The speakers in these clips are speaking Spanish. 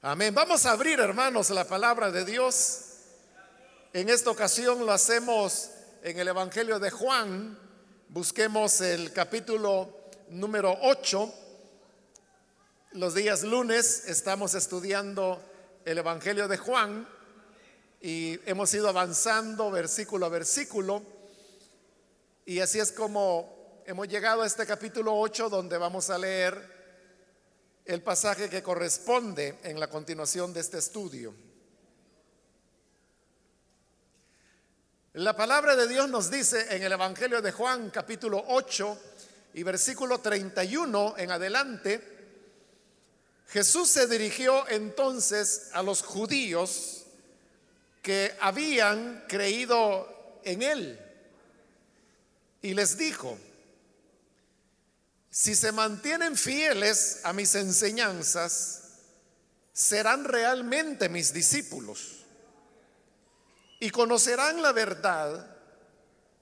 Amén. Vamos a abrir, hermanos, la palabra de Dios. En esta ocasión lo hacemos en el Evangelio de Juan. Busquemos el capítulo número 8. Los días lunes estamos estudiando el Evangelio de Juan y hemos ido avanzando versículo a versículo. Y así es como hemos llegado a este capítulo 8 donde vamos a leer el pasaje que corresponde en la continuación de este estudio. La palabra de Dios nos dice en el Evangelio de Juan capítulo 8 y versículo 31 en adelante, Jesús se dirigió entonces a los judíos que habían creído en él y les dijo, si se mantienen fieles a mis enseñanzas, serán realmente mis discípulos y conocerán la verdad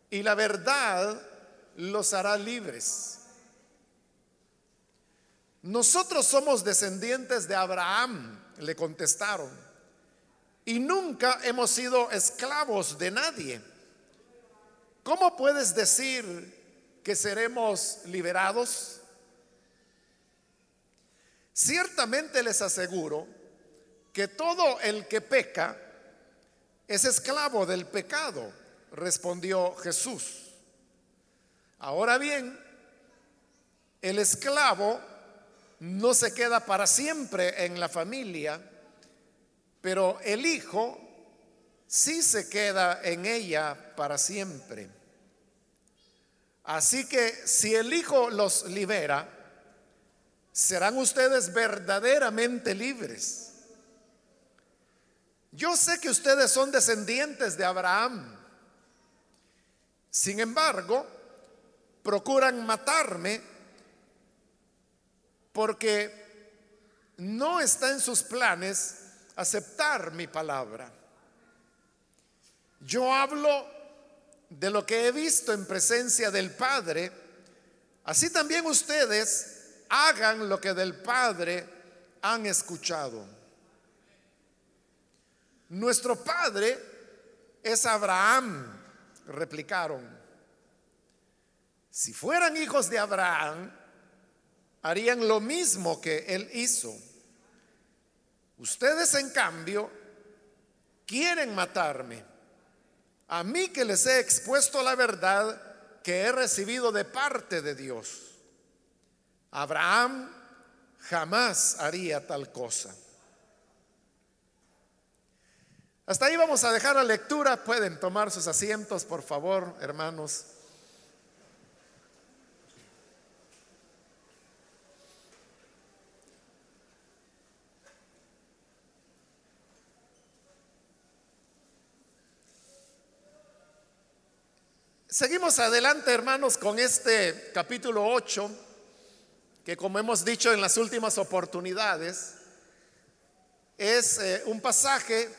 y la verdad los hará libres. Nosotros somos descendientes de Abraham, le contestaron, y nunca hemos sido esclavos de nadie. ¿Cómo puedes decir que seremos liberados? Ciertamente les aseguro que todo el que peca es esclavo del pecado, respondió Jesús. Ahora bien, el esclavo no se queda para siempre en la familia, pero el hijo sí se queda en ella para siempre. Así que si el Hijo los libera, serán ustedes verdaderamente libres. Yo sé que ustedes son descendientes de Abraham. Sin embargo, procuran matarme porque no está en sus planes aceptar mi palabra. Yo hablo de lo que he visto en presencia del Padre, así también ustedes hagan lo que del Padre han escuchado. Nuestro Padre es Abraham, replicaron. Si fueran hijos de Abraham, harían lo mismo que él hizo. Ustedes, en cambio, quieren matarme a mí que les he expuesto la verdad que he recibido de parte de Dios. Abraham jamás haría tal cosa. Hasta ahí vamos a dejar la lectura. Pueden tomar sus asientos, por favor, hermanos. Seguimos adelante, hermanos, con este capítulo 8, que como hemos dicho en las últimas oportunidades, es eh, un pasaje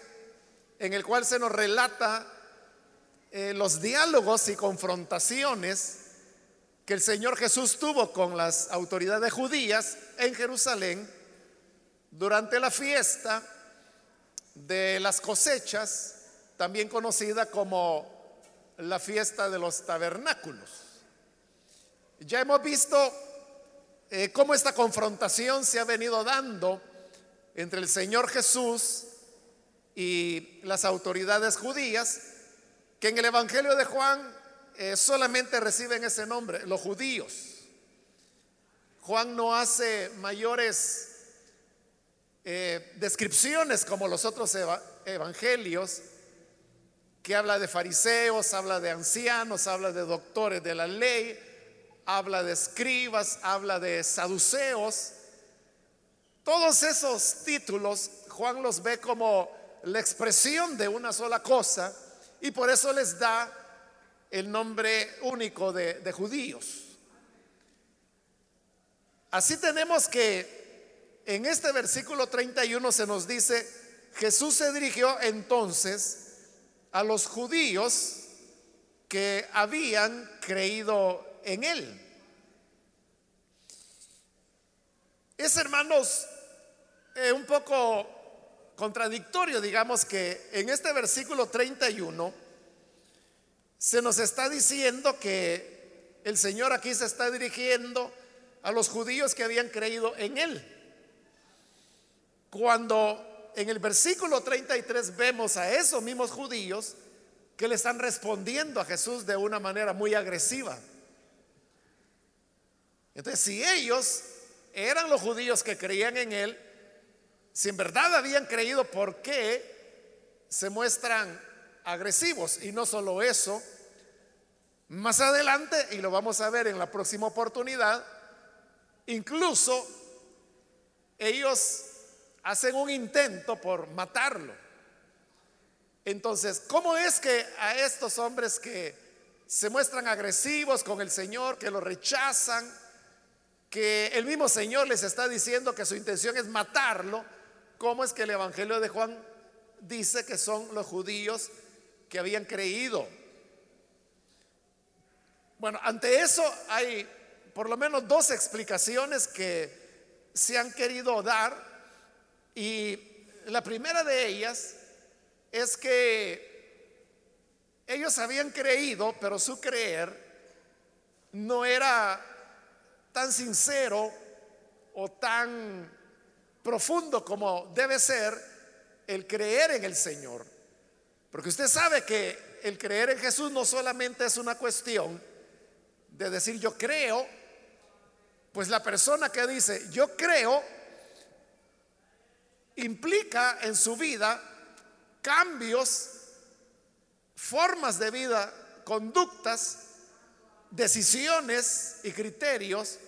en el cual se nos relata eh, los diálogos y confrontaciones que el Señor Jesús tuvo con las autoridades judías en Jerusalén durante la fiesta de las cosechas, también conocida como la fiesta de los tabernáculos. Ya hemos visto eh, cómo esta confrontación se ha venido dando entre el Señor Jesús y las autoridades judías, que en el Evangelio de Juan eh, solamente reciben ese nombre, los judíos. Juan no hace mayores eh, descripciones como los otros evangelios que habla de fariseos, habla de ancianos, habla de doctores de la ley, habla de escribas, habla de saduceos. Todos esos títulos Juan los ve como la expresión de una sola cosa y por eso les da el nombre único de, judíos. Así tenemos que en este versículo 31 se nos dice, Jesús se dirigió entonces a los judíos que habían creído en él. Es, hermanos, eh, un poco contradictorio, digamos que en este versículo 31 se nos está diciendo que el Señor aquí se está dirigiendo a los judíos que habían creído en Él. Cuando en el versículo 33 vemos a esos mismos judíos que le están respondiendo a Jesús de una manera muy agresiva. Entonces, si ellos eran los judíos que creían en Él, si en verdad habían creído, ¿por qué se muestran agresivos? Y no solo eso, más adelante, y lo vamos a ver en la próxima oportunidad, incluso ellos hacen un intento por matarlo. Entonces, ¿cómo es que a estos hombres que se muestran agresivos con el Señor, que lo rechazan, que el mismo Señor les está diciendo que su intención es matarlo, ¿cómo es que el Evangelio de Juan dice que son los judíos que habían creído? Bueno, ante eso hay por lo menos dos explicaciones que se han querido dar y la primera de ellas es que ellos habían creído, pero su creer no era tan sincero o tan profundo como debe ser el creer en el Señor. Porque usted sabe que el creer en Jesús no solamente es una cuestión de decir yo creo, pues la persona que dice yo creo implica en su vida cambios, formas de vida, conductas, decisiones y criterios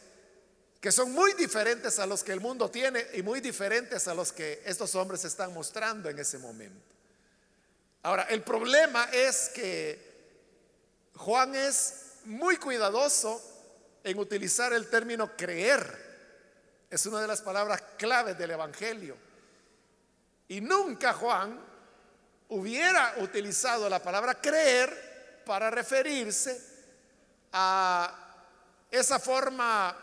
que son muy diferentes a los que el mundo tiene y muy diferentes a los que estos hombres están mostrando en ese momento. Ahora, el problema es que Juan es muy cuidadoso en utilizar el término creer. Es una de las palabras claves del Evangelio. Y nunca Juan hubiera utilizado la palabra creer para referirse a esa forma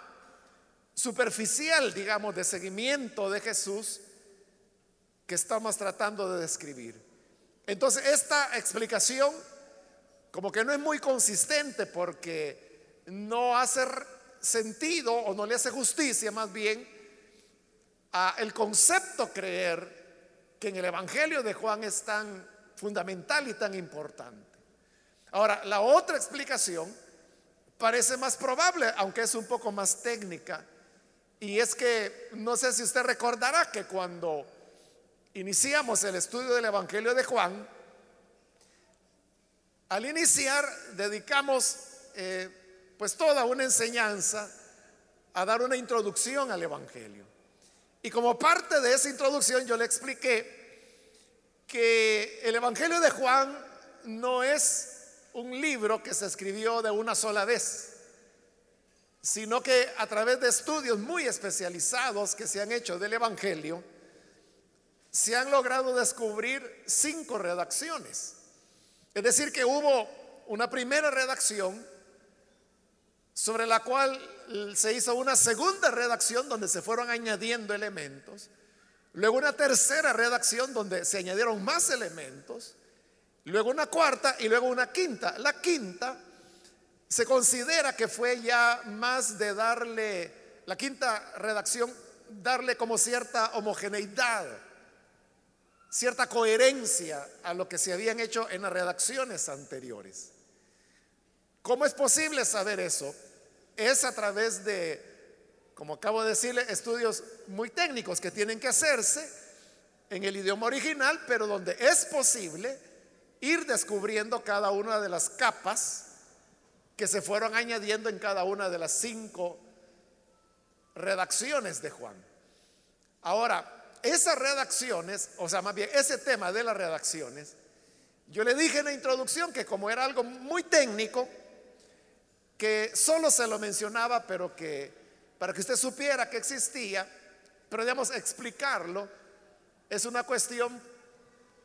superficial, digamos, de seguimiento de Jesús que estamos tratando de describir. Entonces, esta explicación como que no es muy consistente porque no hace sentido o no le hace justicia más bien a el concepto creer que en el Evangelio de Juan es tan fundamental y tan importante. Ahora, la otra explicación parece más probable, aunque es un poco más técnica, y es que no sé si usted recordará que cuando iniciamos el estudio del Evangelio de Juan, al iniciar dedicamos eh, pues toda una enseñanza a dar una introducción al Evangelio. Y como parte de esa introducción yo le expliqué que el Evangelio de Juan no es un libro que se escribió de una sola vez sino que a través de estudios muy especializados que se han hecho del Evangelio, se han logrado descubrir cinco redacciones. Es decir, que hubo una primera redacción sobre la cual se hizo una segunda redacción donde se fueron añadiendo elementos, luego una tercera redacción donde se añadieron más elementos, luego una cuarta y luego una quinta. La quinta se considera que fue ya más de darle, la quinta redacción, darle como cierta homogeneidad, cierta coherencia a lo que se habían hecho en las redacciones anteriores. ¿Cómo es posible saber eso? Es a través de, como acabo de decirle, estudios muy técnicos que tienen que hacerse en el idioma original, pero donde es posible ir descubriendo cada una de las capas que se fueron añadiendo en cada una de las cinco redacciones de Juan. Ahora, esas redacciones, o sea, más bien ese tema de las redacciones, yo le dije en la introducción que como era algo muy técnico, que solo se lo mencionaba, pero que para que usted supiera que existía, pero digamos, explicarlo es una cuestión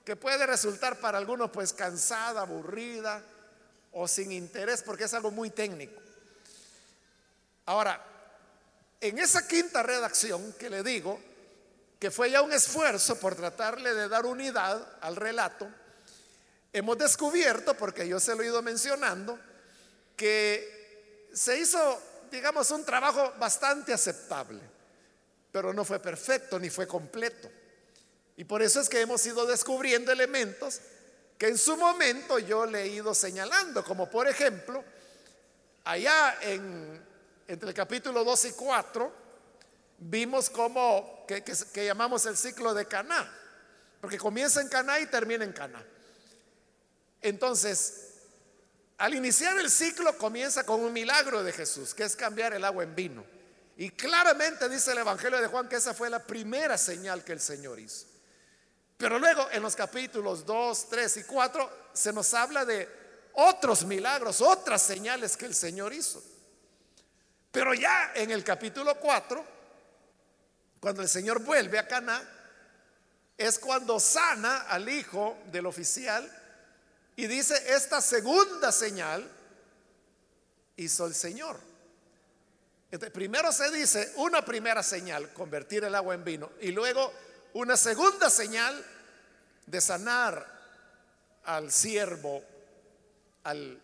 que puede resultar para algunos pues cansada, aburrida, o sin interés porque es algo muy técnico. Ahora, en esa quinta redacción que le digo, que fue ya un esfuerzo por tratarle de dar unidad al relato, hemos descubierto, porque yo se lo he ido mencionando, que se hizo, digamos, un trabajo bastante aceptable, pero no fue perfecto ni fue completo. Y por eso es que hemos ido descubriendo elementos que en su momento yo le he ido señalando, como por ejemplo, allá en, entre el capítulo 2 y 4, vimos como que, que, llamamos el ciclo de Caná, porque comienza en Caná y termina en Caná. Entonces, al iniciar el ciclo comienza con un milagro de Jesús, que es cambiar el agua en vino. Y claramente dice el Evangelio de Juan que esa fue la primera señal que el Señor hizo. Pero luego en los capítulos 2, 3 y 4 se nos habla de otros milagros, otras señales que el Señor hizo. Pero ya en el capítulo 4, cuando el Señor vuelve a Cana, es cuando sana al hijo del oficial y dice, esta segunda señal hizo el Señor. primero se dice una primera señal, convertir el agua en vino, y luego una segunda señal de sanar al siervo, al,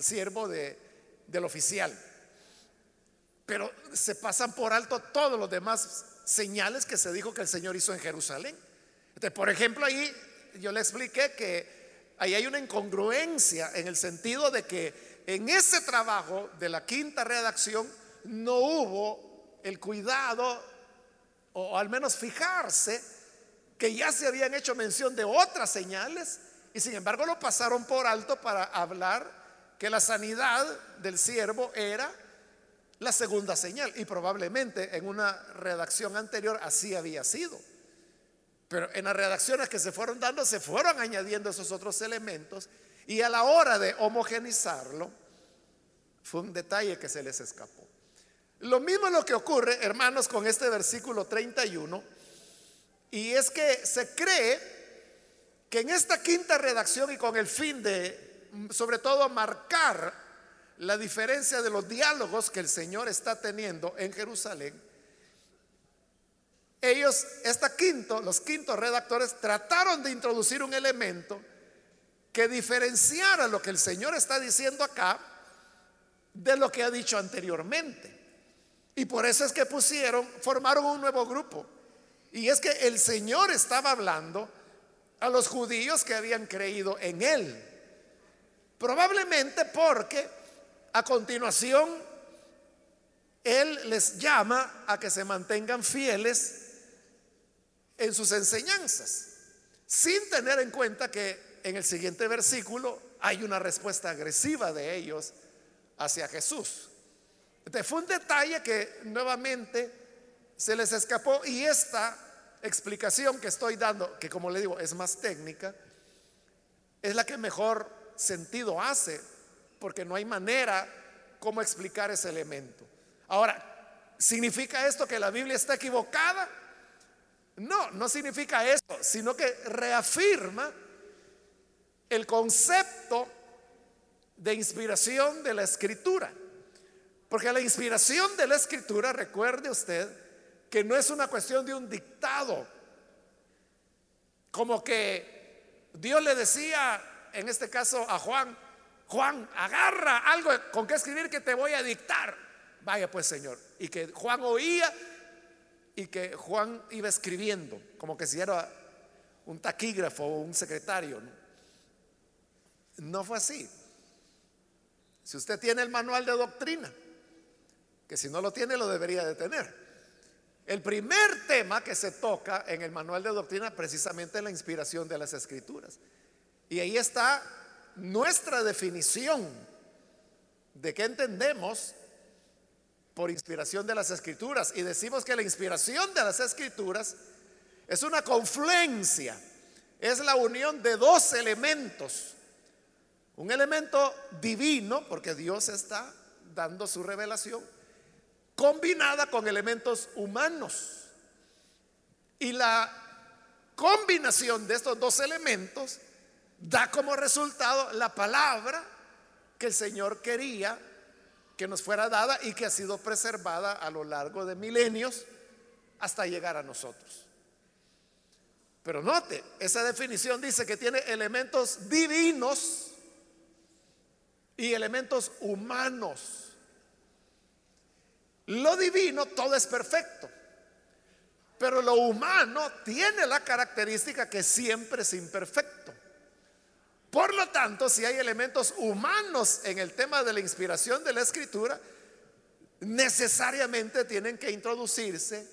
siervo de, del oficial. Pero se pasan por alto todos los demás señales que se dijo que el Señor hizo en Jerusalén. por ejemplo, ahí yo le expliqué que ahí hay una incongruencia en el sentido de que en ese trabajo de la quinta redacción no hubo el cuidado o al menos fijarse que ya se habían hecho mención de otras señales y sin embargo lo pasaron por alto para hablar que la sanidad del siervo era la segunda señal y probablemente en una redacción anterior así había sido. Pero en las redacciones que se fueron dando se fueron añadiendo esos otros elementos y a la hora de homogenizarlo fue un detalle que se les escapó. Lo mismo es lo que ocurre, hermanos, con este versículo 31. Y es que se cree que en esta quinta redacción y con el fin de, sobre todo, marcar la diferencia de los diálogos que el Señor está teniendo en Jerusalén, ellos, esta quinto, los quintos redactores trataron de introducir un elemento que diferenciara lo que el Señor está diciendo acá de lo que ha dicho anteriormente. Y por eso es que pusieron, formaron un nuevo grupo. Y es que el Señor estaba hablando a los judíos que habían creído en Él. Probablemente porque a continuación Él les llama a que se mantengan fieles en sus enseñanzas, sin tener en cuenta que en el siguiente versículo hay una respuesta agresiva de ellos hacia Jesús. Entonces fue un detalle que nuevamente se les escapó y esta explicación que estoy dando, que como le digo es más técnica, es la que mejor sentido hace, porque no hay manera como explicar ese elemento. Ahora, ¿significa esto que la Biblia está equivocada? No, no significa eso, sino que reafirma el concepto de inspiración de la escritura. Porque la inspiración de la escritura, recuerde usted, que no es una cuestión de un dictado, como que Dios le decía, en este caso a Juan, Juan, agarra algo con que escribir que te voy a dictar. Vaya pues Señor. Y que Juan oía y que Juan iba escribiendo, como que si era un taquígrafo o un secretario. no fue así. Si usted tiene el manual de doctrina, que si no lo tiene lo debería de tener. El primer tema que se toca en el manual de doctrina precisamente es la inspiración de las escrituras. Y ahí está nuestra definición de qué entendemos por inspiración de las escrituras. Y decimos que la inspiración de las escrituras es una confluencia, es la unión de dos elementos. Un elemento divino, porque Dios está dando su revelación, combinada con elementos humanos. Y la combinación de estos dos elementos da como resultado la palabra que el Señor quería que nos fuera dada y que ha sido preservada a lo largo de milenios hasta llegar a nosotros. Pero note, esa definición dice que tiene elementos divinos y elementos humanos. Lo divino todo es perfecto, pero lo humano tiene la característica que siempre es imperfecto. Por lo tanto, si hay elementos humanos en el tema de la inspiración de la escritura, necesariamente tienen que introducirse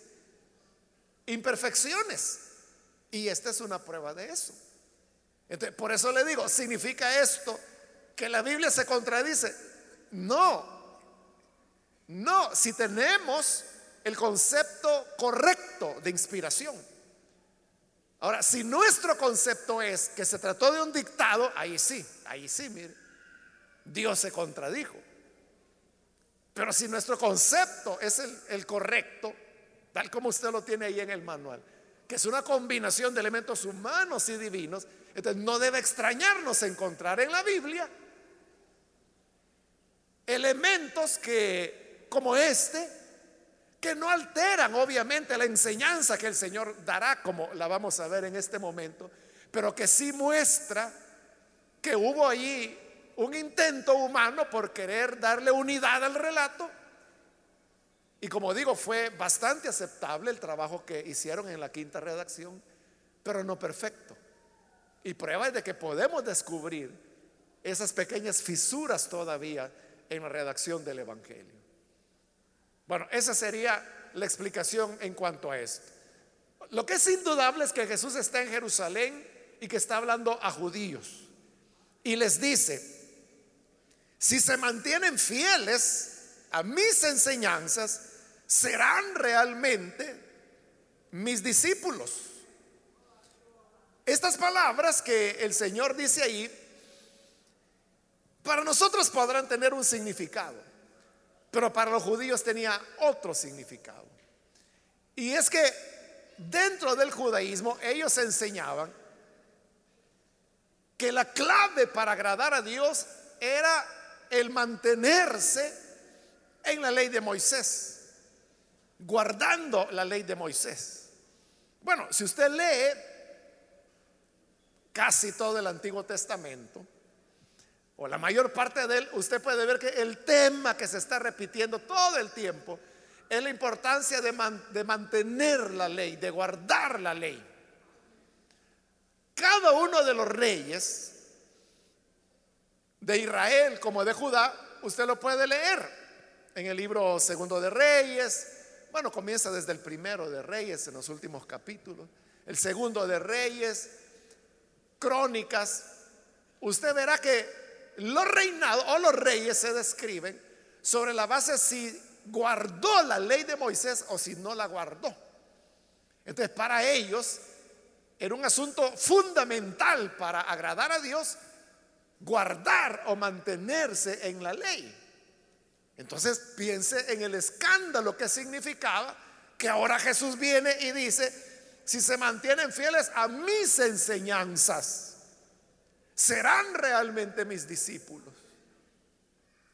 imperfecciones. Y esta es una prueba de eso. Entonces, por eso le digo, ¿significa esto que la Biblia se contradice? No, no, si tenemos el concepto correcto de inspiración. Ahora, si nuestro concepto es que se trató de un dictado, ahí sí, ahí sí, mire, Dios se contradijo. Pero si nuestro concepto es el, correcto, tal como usted lo tiene ahí en el manual, que es una combinación de elementos humanos y divinos, entonces no debe extrañarnos encontrar en la Biblia elementos que, como este, que no alteran obviamente la enseñanza que el Señor dará, como la vamos a ver en este momento, pero que sí muestra que hubo allí un intento humano por querer darle unidad al relato. Y como digo, fue bastante aceptable el trabajo que hicieron en la quinta redacción, pero no perfecto. Y prueba de que podemos descubrir esas pequeñas fisuras todavía en la redacción del Evangelio. Bueno, esa sería la explicación en cuanto a esto. Lo que es indudable es que Jesús está en Jerusalén y que está hablando a judíos. Y les dice, si se mantienen fieles a mis enseñanzas, serán realmente mis discípulos. Estas palabras que el Señor dice ahí, para nosotros podrán tener un significado. Pero para los judíos tenía otro significado. Y es que dentro del judaísmo ellos enseñaban que la clave para agradar a Dios era el mantenerse en la ley de Moisés, guardando la ley de Moisés. Bueno, si usted lee casi todo el Antiguo Testamento, o la mayor parte de él, usted puede ver que el tema que se está repitiendo todo el tiempo es la importancia de, de mantener la ley, de guardar la ley. Cada uno de los reyes de Israel como de Judá, usted lo puede leer en el libro segundo de Reyes. Bueno, comienza desde el primero de Reyes en los últimos capítulos. El segundo de Reyes, Crónicas. Usted verá que los reinados o los reyes se describen sobre la base si guardó la ley de Moisés o si no la guardó. Entonces, para ellos era un asunto fundamental para agradar a Dios guardar o mantenerse en la ley. Entonces, piense en el escándalo que significaba que ahora Jesús viene y dice, si se mantienen fieles a mis enseñanzas, serán realmente mis discípulos.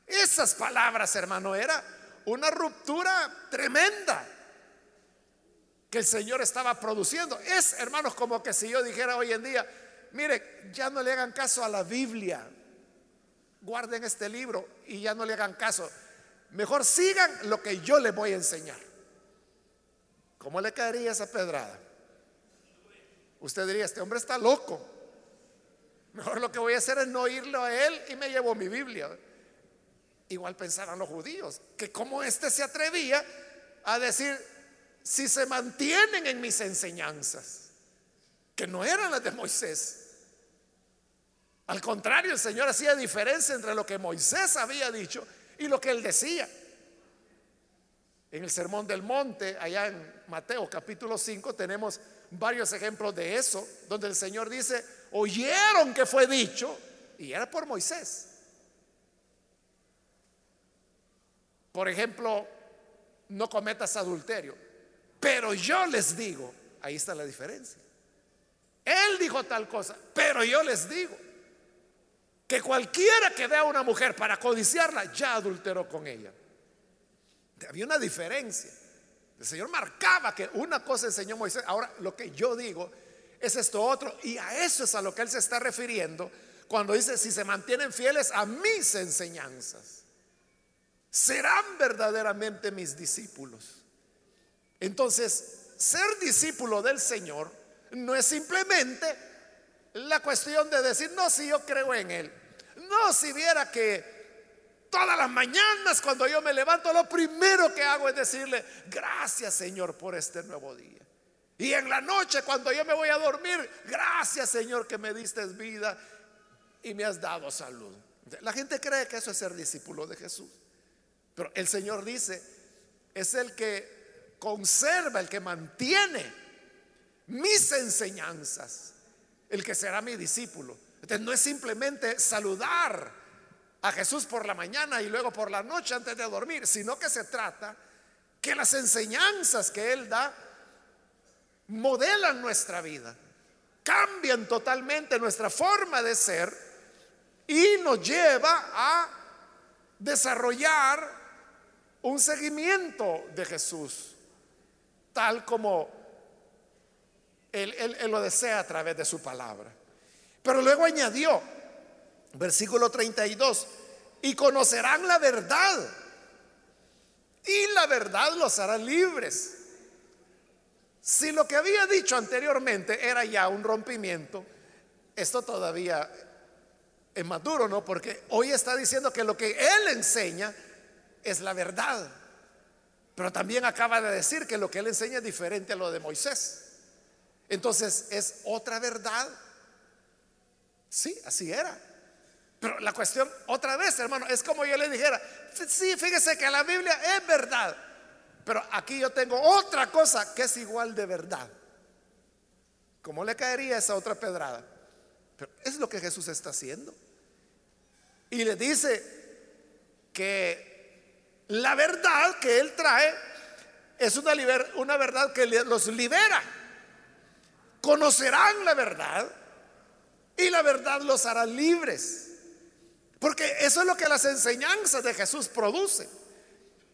Esas palabras, hermano, era una ruptura tremenda que el Señor estaba produciendo. Es, hermanos, como que si yo dijera hoy en día, mire, ya no le hagan caso a la Biblia, guarden este libro y ya no le hagan caso. Mejor sigan lo que yo les voy a enseñar. ¿Cómo le caería esa pedrada? Usted diría, este hombre está loco. Mejor lo que voy a hacer es no oírlo a él y me llevo mi Biblia. Igual pensaban los judíos, que como este se atrevía a decir, si se mantienen en mis enseñanzas, que no eran las de Moisés. Al contrario, el Señor hacía diferencia entre lo que Moisés había dicho y lo que él decía. En el Sermón del Monte, allá en Mateo capítulo 5, tenemos varios ejemplos de eso, donde el Señor dice, oyeron que fue dicho, y era por Moisés. Por ejemplo, no cometas adulterio, pero yo les digo, ahí está la diferencia. Él dijo tal cosa, pero yo les digo que cualquiera que vea a una mujer para codiciarla, ya adulteró con ella. Había una diferencia. El Señor marcaba que una cosa enseñó Moisés. Ahora, lo que yo digo es esto otro. Y a eso es a lo que él se está refiriendo cuando dice, si se mantienen fieles a mis enseñanzas, serán verdaderamente mis discípulos. Entonces, ser discípulo del Señor no es simplemente la cuestión de decir, no, si yo creo en Él. No, si viera que todas las mañanas cuando yo me levanto, lo primero que hago es decirle, gracias Señor por este nuevo día. Y en la noche cuando yo me voy a dormir, gracias Señor que me diste vida y me has dado salud. La gente cree que eso es ser discípulo de Jesús. Pero el Señor dice, es el que conserva, el que mantiene mis enseñanzas, el que será mi discípulo. Entonces no es simplemente saludar a Jesús por la mañana y luego por la noche antes de dormir, sino que se trata que las enseñanzas que Él da modelan nuestra vida, cambian totalmente nuestra forma de ser y nos lleva a desarrollar un seguimiento de Jesús, tal como él, lo desea a través de su palabra. Pero luego añadió, versículo 32, y conocerán la verdad, y la verdad los hará libres. Si lo que había dicho anteriormente era ya un rompimiento, esto todavía es más duro, ¿no? Porque hoy está diciendo que lo que él enseña es la verdad. Pero también acaba de decir que lo que él enseña es diferente a lo de Moisés. Entonces, ¿es otra verdad? Sí, así era. Pero la cuestión, otra vez, hermano, es como yo le dijera, sí, fíjese que la Biblia es verdad, pero aquí yo tengo otra cosa que es igual de verdad. ¿Cómo le caería esa otra pedrada? Pero es lo que Jesús está haciendo. Y le dice que la verdad que Él trae es una, una verdad que los libera. Conocerán la verdad y la verdad los hará libres. Porque eso es lo que las enseñanzas de Jesús producen.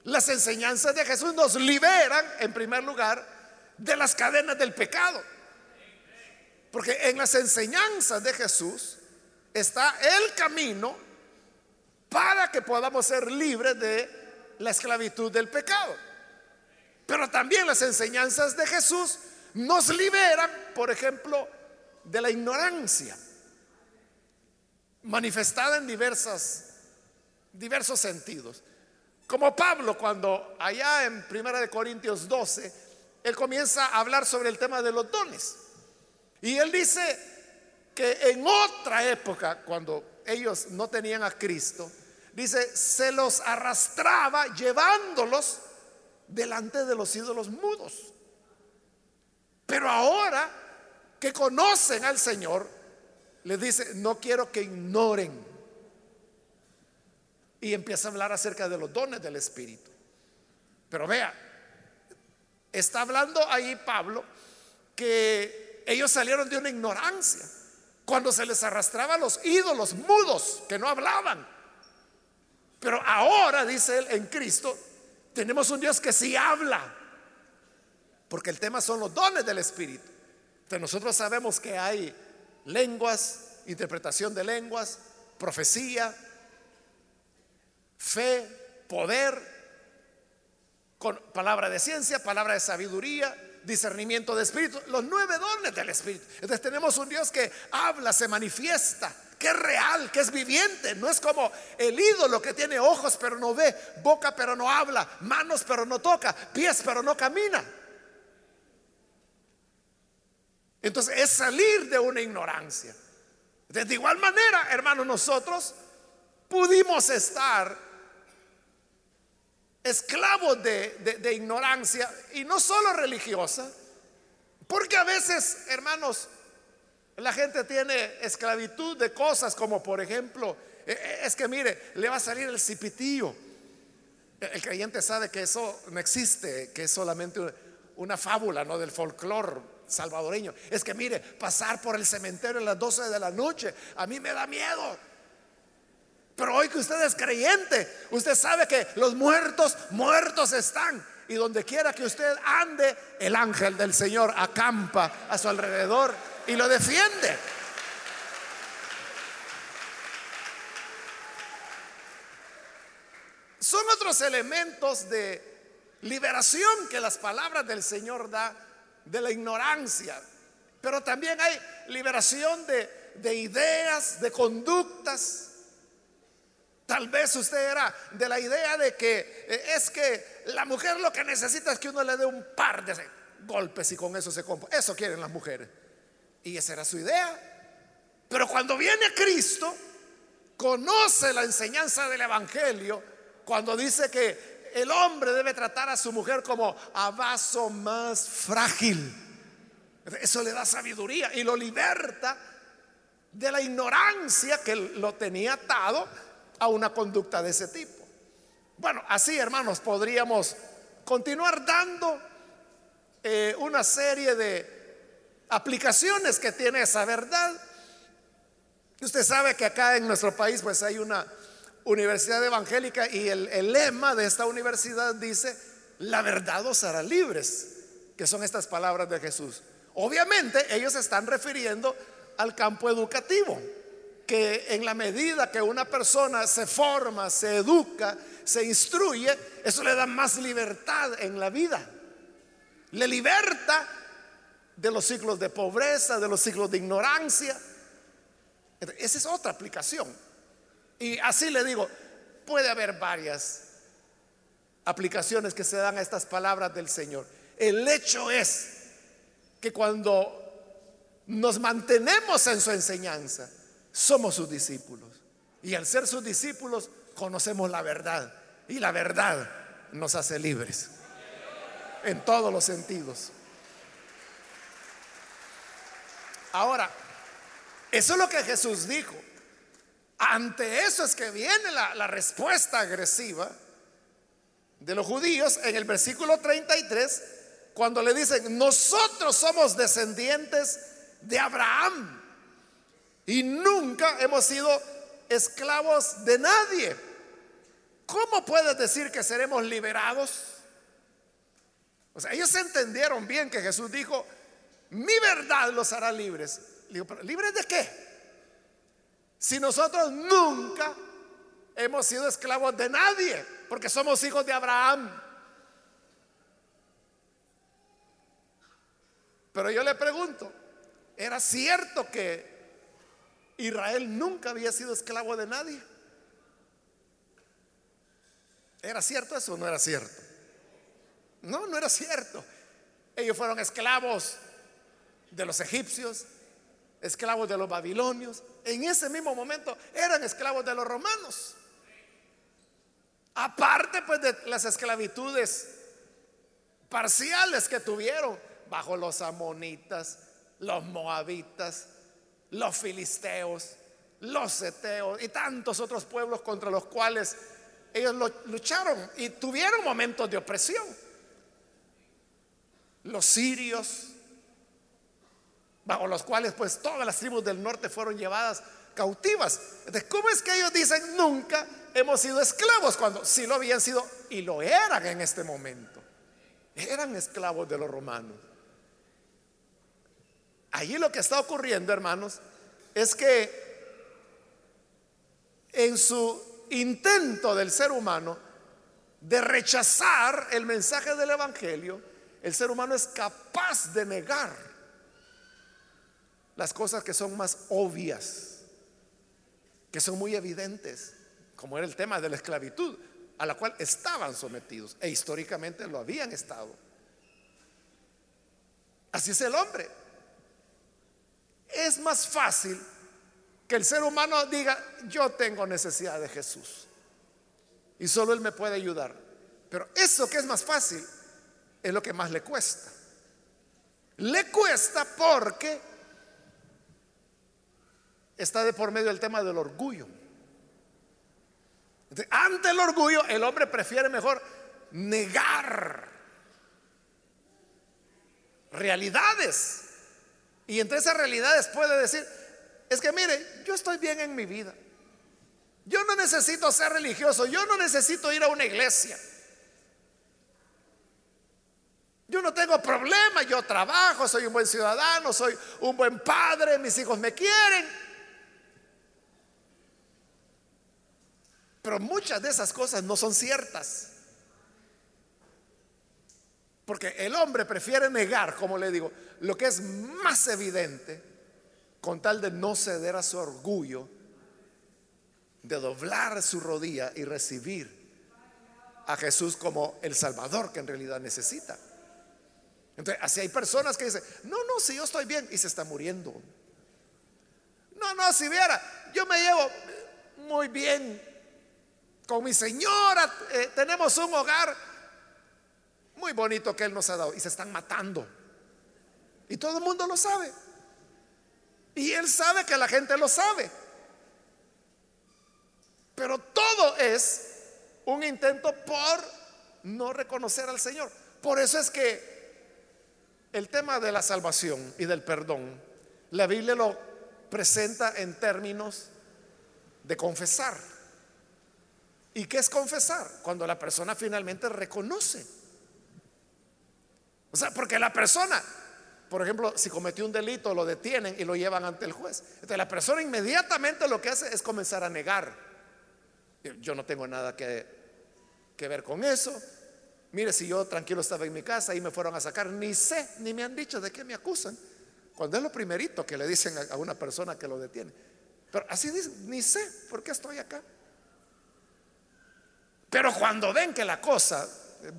Las enseñanzas de Jesús nos liberan, en primer lugar, de las cadenas del pecado. Porque en las enseñanzas de Jesús está el camino para que podamos ser libres de la esclavitud del pecado. Pero también las enseñanzas de Jesús nos liberan, por ejemplo, de la ignorancia, manifestada en diversos sentidos. Como Pablo cuando allá en Primera de Corintios 12, él comienza a hablar sobre el tema de los dones. Y él dice que en otra época, cuando ellos no tenían a Cristo, dice, se los arrastraba llevándolos delante de los ídolos mudos. Pero ahora que conocen al Señor, les dice, no quiero que ignoren. Y empieza a hablar acerca de los dones del Espíritu. Pero vea, está hablando ahí Pablo que ellos salieron de una ignorancia cuando se les arrastraba los ídolos mudos que no hablaban. Pero ahora, dice él, en Cristo, tenemos un Dios que sí habla. Porque el tema son los dones del Espíritu. Entonces nosotros sabemos que hay lenguas, interpretación de lenguas, profecía, fe, poder, con palabra de ciencia, palabra de sabiduría, discernimiento de espíritu, los nueve dones del espíritu. Entonces tenemos un Dios que habla, se manifiesta, que es real, que es viviente. No es como el ídolo que tiene ojos pero no ve, boca pero no habla, manos pero no toca, pies pero no camina. Entonces es salir de una ignorancia. De igual manera, hermanos, nosotros pudimos estar esclavos de, de, ignorancia y no solo religiosa, porque a veces, hermanos, la gente tiene esclavitud de cosas como por ejemplo, e, e, es que mire, le va a salir el cipitillo. El creyente sabe que eso no existe, que es solamente una fábula, ¿no? Del folclore salvadoreño. Es que mire, pasar por el cementerio a las 12 de la noche, a mí me da miedo. Pero hoy que usted es creyente, usted sabe que los muertos, muertos están. Y donde quiera que usted ande, el ángel del Señor acampa a su alrededor y lo defiende. Son otros elementos de liberación que las palabras del Señor da de la ignorancia. Pero también hay liberación de, de ideas, de conductas. Tal vez usted era de la idea de que eh, es que la mujer lo que necesita es que uno le dé un par de golpes y con eso se compra. Eso quieren las mujeres. Y esa era su idea. Pero cuando viene Cristo, conoce la enseñanza del Evangelio cuando dice que el hombre debe tratar a su mujer como a vaso más frágil. Eso le da sabiduría y lo liberta de la ignorancia que lo tenía atado a una conducta de ese tipo. Bueno, así hermanos, podríamos continuar dando eh, una serie de aplicaciones que tiene esa verdad. Usted sabe que acá en nuestro país pues hay una universidad evangélica y el, el lema de esta universidad dice, la verdad os hará libres, que son estas palabras de Jesús. Obviamente ellos están refiriendo al campo educativo, que en la medida que una persona se forma, se educa, se instruye, eso le da más libertad en la vida. Le liberta de los ciclos de pobreza, de los ciclos de ignorancia. Esa es otra aplicación. Y así le digo, puede haber varias aplicaciones que se dan a estas palabras del Señor. El hecho es que cuando nos mantenemos en su enseñanza, somos sus discípulos. Y al ser sus discípulos, conocemos la verdad. Y la verdad nos hace libres. En todos los sentidos. Ahora, eso es lo que Jesús dijo. Ante eso es que viene la, la, respuesta agresiva de los judíos en el versículo 33, cuando le dicen, nosotros somos descendientes de Abraham y nunca hemos sido esclavos de nadie. ¿Cómo puedes decir que seremos liberados? O sea, ellos entendieron bien que Jesús dijo, mi verdad los hará libres. ¿pero libres de qué? Si nosotros nunca hemos sido esclavos de nadie, porque somos hijos de Abraham. Pero yo le pregunto, ¿era cierto que Israel nunca había sido esclavo de nadie? ¿Era cierto eso o no era cierto? No, no era cierto. Ellos fueron esclavos de los egipcios, esclavos de los babilonios. En ese mismo momento eran esclavos de los romanos. Aparte pues de las esclavitudes parciales que tuvieron bajo los amonitas, los moabitas, los filisteos, los eteos y tantos otros pueblos contra los cuales ellos lucharon y tuvieron momentos de opresión. Los sirios, bajo los cuales pues todas las tribus del norte fueron llevadas cautivas. Entonces, ¿cómo es que ellos dicen nunca hemos sido esclavos cuando sí lo habían sido y lo eran en este momento? Eran esclavos de los romanos. Allí lo que está ocurriendo, hermanos, es que en su intento del ser humano de rechazar el mensaje del Evangelio, el ser humano es capaz de negar las cosas que son más obvias, que son muy evidentes, como era el tema de la esclavitud, a la cual estaban sometidos e históricamente lo habían estado. Así es el hombre es más fácil que el ser humano diga, yo tengo necesidad de Jesús y solo Él me puede ayudar. Pero eso que es más fácil es lo que más le cuesta. Le cuesta porque está de por medio el tema del orgullo. ante el orgullo, el hombre prefiere mejor negar realidades y entre esas realidades puede decir, es que mire, yo estoy bien en mi vida. Yo no necesito ser religioso, yo no necesito ir a una iglesia. Yo no tengo problema, yo trabajo, soy un buen ciudadano, soy un buen padre, mis hijos me quieren. Pero muchas de esas cosas no son ciertas. Porque el hombre prefiere negar, como le digo, lo que es más evidente con tal de no ceder a su orgullo, de doblar su rodilla y recibir a Jesús como el Salvador que en realidad necesita. Entonces, así hay personas que dicen, no, no, si yo estoy bien y se está muriendo. No, no, si viera, yo me llevo muy bien con mi señora, eh, tenemos un hogar muy bonito que Él nos ha dado y se están matando. Y todo el mundo lo sabe. Y Él sabe que la gente lo sabe. Pero todo es un intento por no reconocer al Señor. Por eso es que el tema de la salvación y del perdón, la Biblia lo presenta en términos de confesar. ¿Y qué es confesar? Cuando la persona finalmente reconoce. O sea, porque la persona, por ejemplo, si cometió un delito, lo detienen y lo llevan ante el juez. Entonces la persona inmediatamente lo que hace es comenzar a negar. Yo no tengo nada que, que ver con eso. Mire, si yo tranquilo estaba en mi casa y me fueron a sacar, ni sé, ni me han dicho de qué me acusan. Cuando es lo primerito que le dicen a una persona que lo detiene. Pero así dicen, ni sé por qué estoy acá. Pero cuando ven que la cosa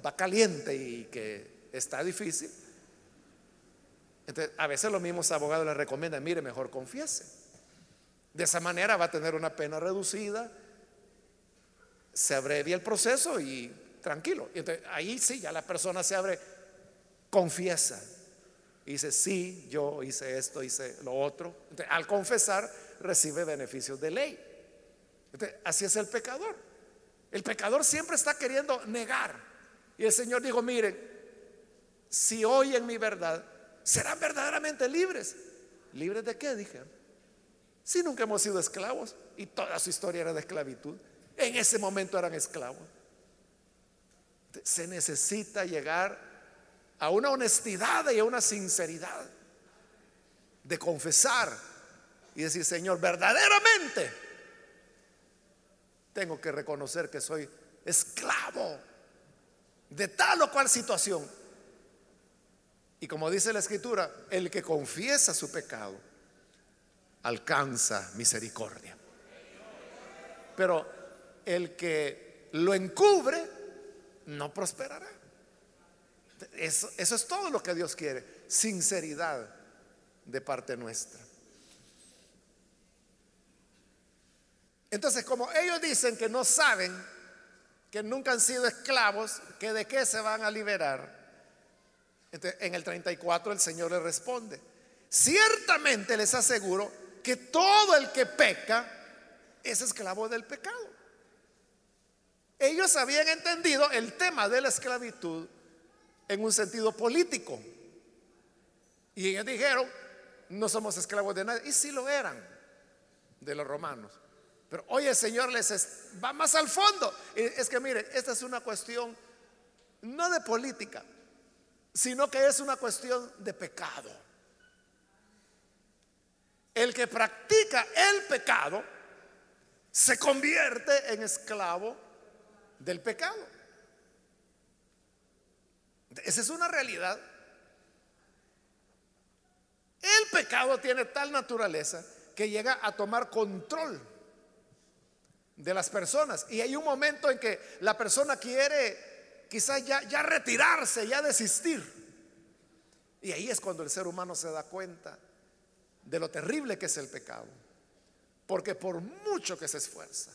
va caliente y que está difícil, entonces a veces los mismos abogados le recomiendan, mire, mejor confiese. De esa manera va a tener una pena reducida, se abrevia el proceso y tranquilo. Y entonces ahí sí, ya la persona se abre, confiesa. Y dice, sí, yo hice esto, hice lo otro. Entonces, al confesar, recibe beneficios de ley. Entonces, así es el pecador. El pecador siempre está queriendo negar. Y el Señor dijo, miren, si oyen mi verdad, serán verdaderamente libres. ¿Libres de qué? Dije. Si nunca hemos sido esclavos y toda su historia era de esclavitud. En ese momento eran esclavos se necesita llegar a una honestidad y a una sinceridad de confesar y decir, Señor, verdaderamente tengo que reconocer que soy esclavo de tal o cual situación. Y como dice la escritura, el que confiesa su pecado alcanza misericordia. Pero el que lo encubre no prosperará. Eso, eso es todo lo que Dios quiere, sinceridad de parte nuestra. Entonces, como ellos dicen que no saben, que nunca han sido esclavos, que de qué se van a liberar, en el 34 el Señor le responde, ciertamente les aseguro que todo el que peca es esclavo del pecado. Ellos habían entendido el tema de la esclavitud en un sentido político. Y ellos dijeron, no somos esclavos de nadie. Y sí lo eran de los romanos. Pero hoy el Señor les va más al fondo. Es que mire, esta es una cuestión no de política, sino que es una cuestión de pecado. El que practica el pecado se convierte en esclavo del pecado. Esa es una realidad. El pecado tiene tal naturaleza que llega a tomar control de las personas. Y hay un momento en que la persona quiere quizás ya, ya retirarse, ya desistir. Y ahí es cuando el ser humano se da cuenta de lo terrible que es el pecado. Porque por mucho que se esfuerza,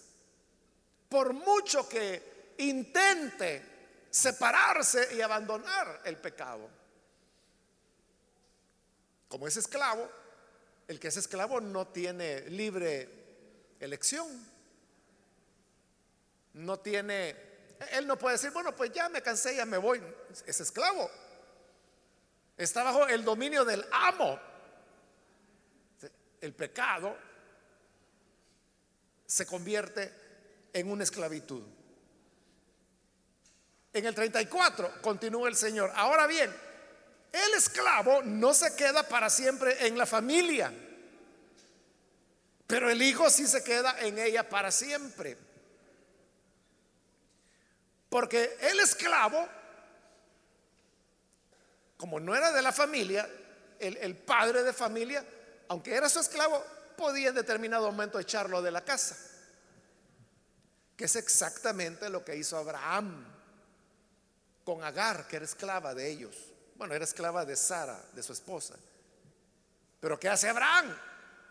por mucho que intente separarse y abandonar el pecado. Como es esclavo, el que es esclavo no tiene libre elección. No tiene, él no puede decir, bueno, pues ya me cansé, ya me voy. Es esclavo. Está bajo el dominio del amo. El pecado se convierte en una esclavitud. En el 34 continúa el Señor. Ahora bien, el esclavo no se queda para siempre en la familia, pero el hijo sí se queda en ella para siempre. Porque el esclavo, como no era de la familia, el, padre de familia, aunque era su esclavo, podía en determinado momento echarlo de la casa. Que es exactamente lo que hizo Abraham con Agar, que era esclava de ellos. Bueno, era esclava de Sara, de su esposa. Pero ¿qué hace Abraham?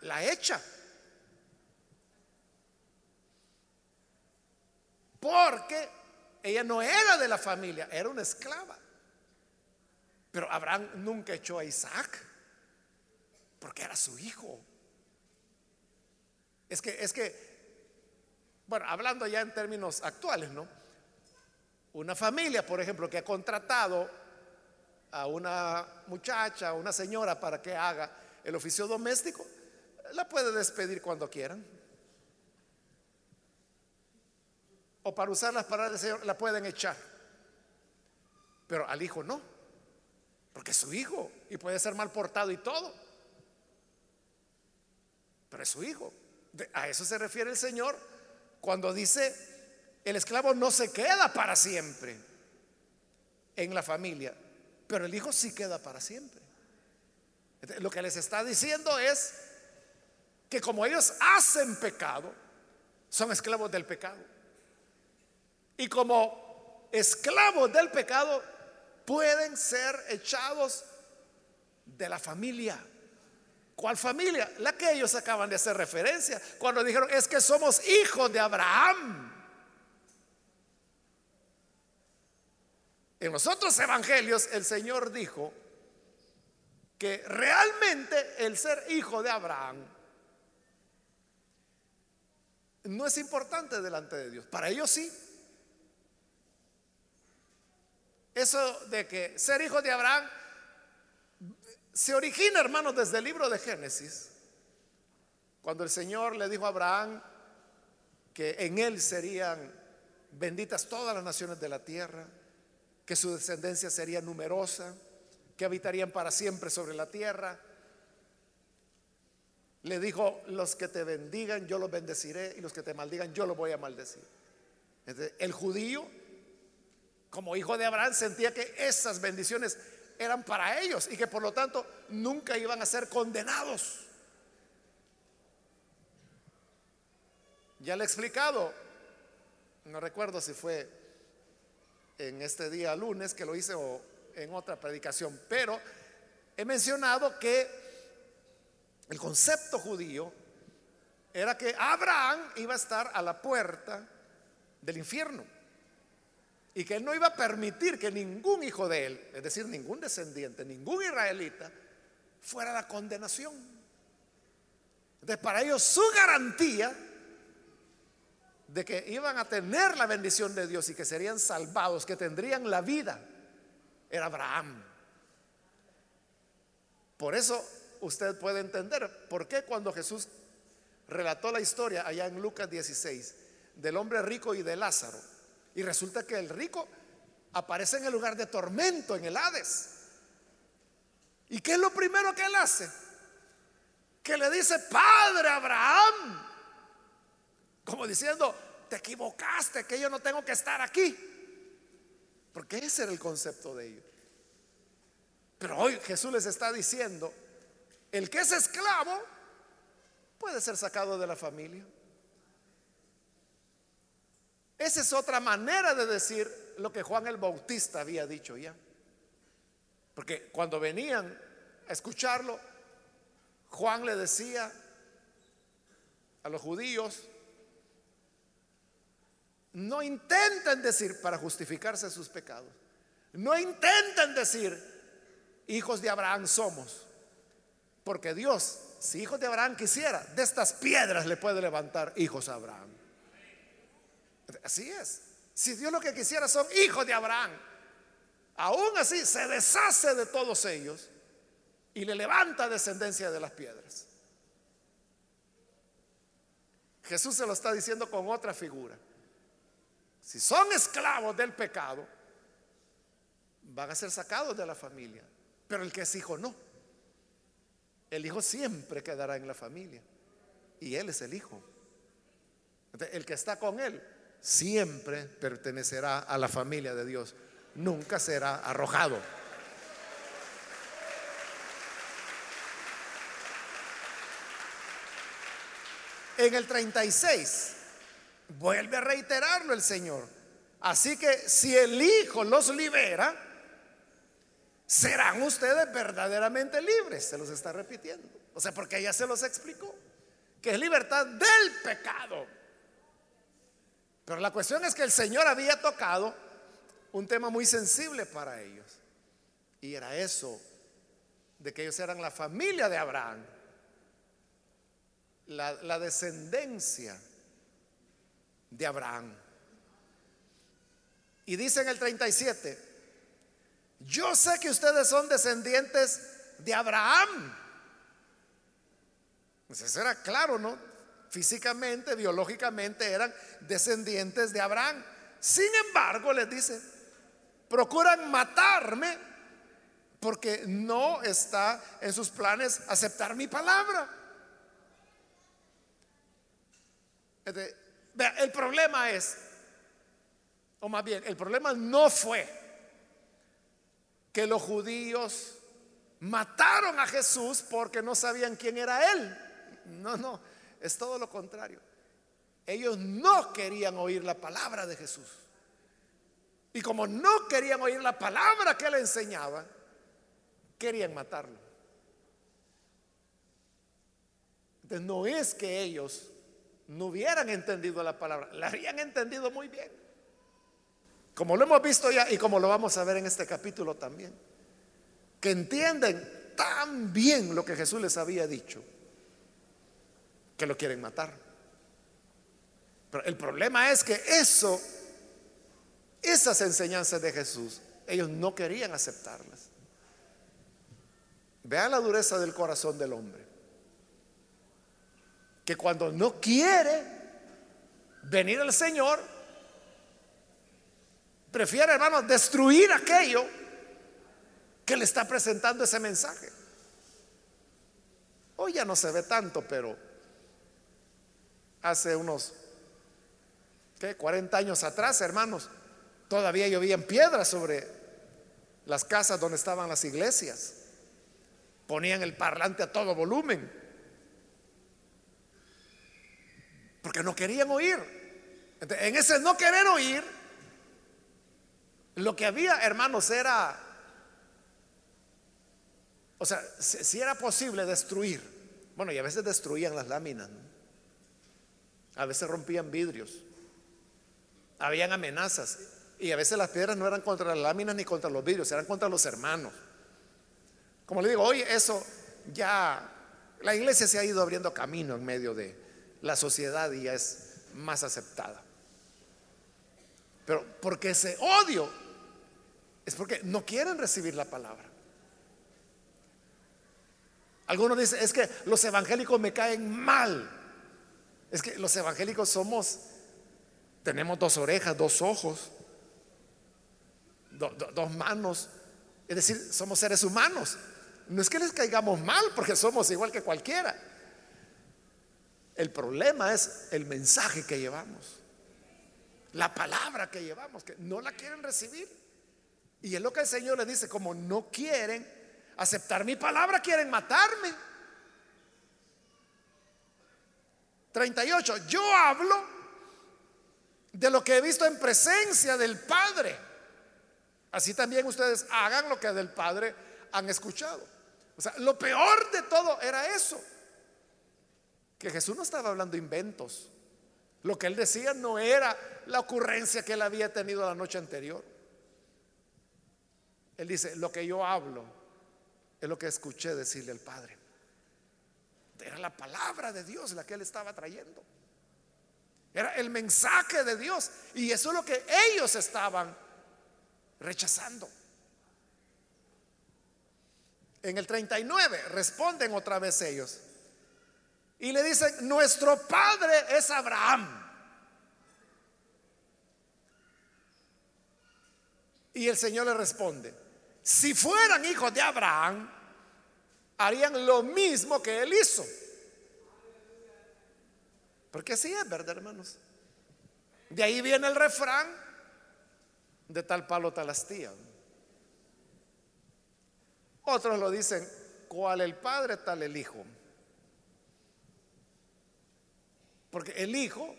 La echa. Porque ella no era de la familia, era una esclava. Pero Abraham nunca echó a Isaac, porque era su hijo. Es que, es que, bueno, hablando ya en términos actuales, ¿no? Una familia, por ejemplo, que ha contratado a una muchacha, a una señora para que haga el oficio doméstico, la puede despedir cuando quieran. O para usar las palabras del Señor, la pueden echar. Pero al hijo no. Porque es su hijo y puede ser mal portado y todo. Pero es su hijo. A eso se refiere el Señor cuando dice, el esclavo no se queda para siempre en la familia, pero el hijo sí queda para siempre. Lo que les está diciendo es que como ellos hacen pecado, son esclavos del pecado. Y como esclavos del pecado, pueden ser echados de la familia. ¿Cuál familia? La que ellos acaban de hacer referencia cuando dijeron, es que somos hijos de Abraham. En los otros evangelios el Señor dijo que realmente el ser hijo de Abraham no es importante delante de Dios. Para ellos sí. Eso de que ser hijo de Abraham se origina, hermanos, desde el libro de Génesis, cuando el Señor le dijo a Abraham que en él serían benditas todas las naciones de la tierra, que su descendencia sería numerosa, que habitarían para siempre sobre la tierra. Le dijo, los que te bendigan, yo los bendeciré, y los que te maldigan, yo los voy a maldecir. el judío como hijo de Abraham, sentía que esas bendiciones eran para ellos y que por lo tanto nunca iban a ser condenados. Ya le he explicado, no recuerdo si fue en este día lunes que lo hice o en otra predicación, pero he mencionado que el concepto judío era que Abraham iba a estar a la puerta del infierno y que él no iba a permitir que ningún hijo de él, es decir, ningún descendiente, ningún israelita, fuera la condenación. Entonces, para ellos su garantía de que iban a tener la bendición de Dios y que serían salvados, que tendrían la vida, era Abraham. Por eso usted puede entender por qué cuando Jesús relató la historia allá en Lucas 16 del hombre rico y de Lázaro, y resulta que el rico aparece en el lugar de tormento, en el Hades. ¿Y qué es lo primero que él hace? Que le dice, Padre Abraham, como diciendo, te equivocaste, que yo no tengo que estar aquí. Porque ese era el concepto de ellos. Pero hoy Jesús les está diciendo, el que es esclavo puede ser sacado de la familia. Esa es otra manera de decir lo que Juan el Bautista había dicho ya. Porque cuando venían a escucharlo, Juan le decía a los judíos, no intenten decir para justificarse sus pecados, no intenten decir, hijos de Abraham somos, porque Dios, si hijos de Abraham quisiera, de estas piedras le puede levantar hijos a Abraham. Así es. Si Dios lo que quisiera son hijos de Abraham, aún así se deshace de todos ellos y le levanta descendencia de las piedras. Jesús se lo está diciendo con otra figura. Si son esclavos del pecado, van a ser sacados de la familia. Pero el que es hijo no. El hijo siempre quedará en la familia. Y él es el hijo. el que está con él siempre pertenecerá a la familia de Dios. Nunca será arrojado. En el 36 vuelve a reiterarlo el Señor. Así que si el Hijo los libera, serán ustedes verdaderamente libres. Se los está repitiendo. O sea, porque ella se los explicó. Que es libertad del pecado. Pero la cuestión es que el Señor había tocado un tema muy sensible para ellos. Y era eso, de que ellos eran la familia de Abraham, la, descendencia de Abraham. Y dice en el 37, yo sé que ustedes son descendientes de Abraham. Pues eso era claro, ¿no? Físicamente, biológicamente eran descendientes de Abraham. Sin embargo, les dice, procuran matarme porque no está en sus planes aceptar mi palabra. El problema es, o más bien, el problema no fue que los judíos mataron a Jesús porque no sabían quién era Él. No, no, es todo lo contrario. Ellos no querían oír la palabra de Jesús. Y como no querían oír la palabra que él enseñaba, querían matarlo. Entonces no es que ellos no hubieran entendido la palabra, la habían entendido muy bien. Como lo hemos visto ya y como lo vamos a ver en este capítulo también. Que entienden tan bien lo que Jesús les había dicho que lo quieren matar. Pero el problema es que eso, esas enseñanzas de Jesús, ellos no querían aceptarlas. Vean la dureza del corazón del hombre que cuando no quiere venir al Señor, prefiere, hermano, destruir aquello que le está presentando ese mensaje. Hoy ya no se ve tanto, pero hace unos ¿qué? 40 años atrás, hermanos, todavía llovían piedras sobre las casas donde estaban las iglesias. Ponían el parlante a todo volumen. Porque no querían oír. En ese no querer oír, lo que había, hermanos, era, o sea, si, era posible destruir, bueno, y a veces destruían las láminas, a veces rompían vidrios, habían amenazas, y a veces las piedras no eran contra las láminas ni contra los vidrios, eran contra los hermanos. Como le digo, hoy eso ya, la iglesia se ha ido abriendo camino en medio de, la sociedad ya es más aceptada. Pero porque ese odio es porque no quieren recibir la palabra. Algunos dicen, es que los evangélicos me caen mal. Es que los evangélicos somos, tenemos dos orejas, dos ojos, dos manos. Es decir, somos seres humanos. No es que les caigamos mal porque somos igual que cualquiera. El problema es el mensaje que llevamos, la palabra que llevamos, que no la quieren recibir. Y es lo que el Señor le dice, como no quieren aceptar mi palabra, quieren matarme. 38. Yo hablo de lo que he visto en presencia del Padre. Así también ustedes hagan lo que del Padre han escuchado. O sea, lo peor de todo era eso que Jesús no estaba hablando inventos. Lo que él decía no era la ocurrencia que él había tenido la noche anterior. Él dice, lo que yo hablo es lo que escuché decirle al Padre. Era la palabra de Dios la que él estaba trayendo. Era el mensaje de Dios. Y eso es lo que ellos estaban rechazando. En el 39 responden otra vez ellos. Y le dicen, nuestro padre es Abraham. Y el Señor le responde, si fueran hijos de Abraham, harían lo mismo que él hizo. Porque así es, ¿verdad, hermanos? De ahí viene el refrán de tal palo tal astilla. Otros lo dicen, cual el padre tal el hijo. Porque el hijo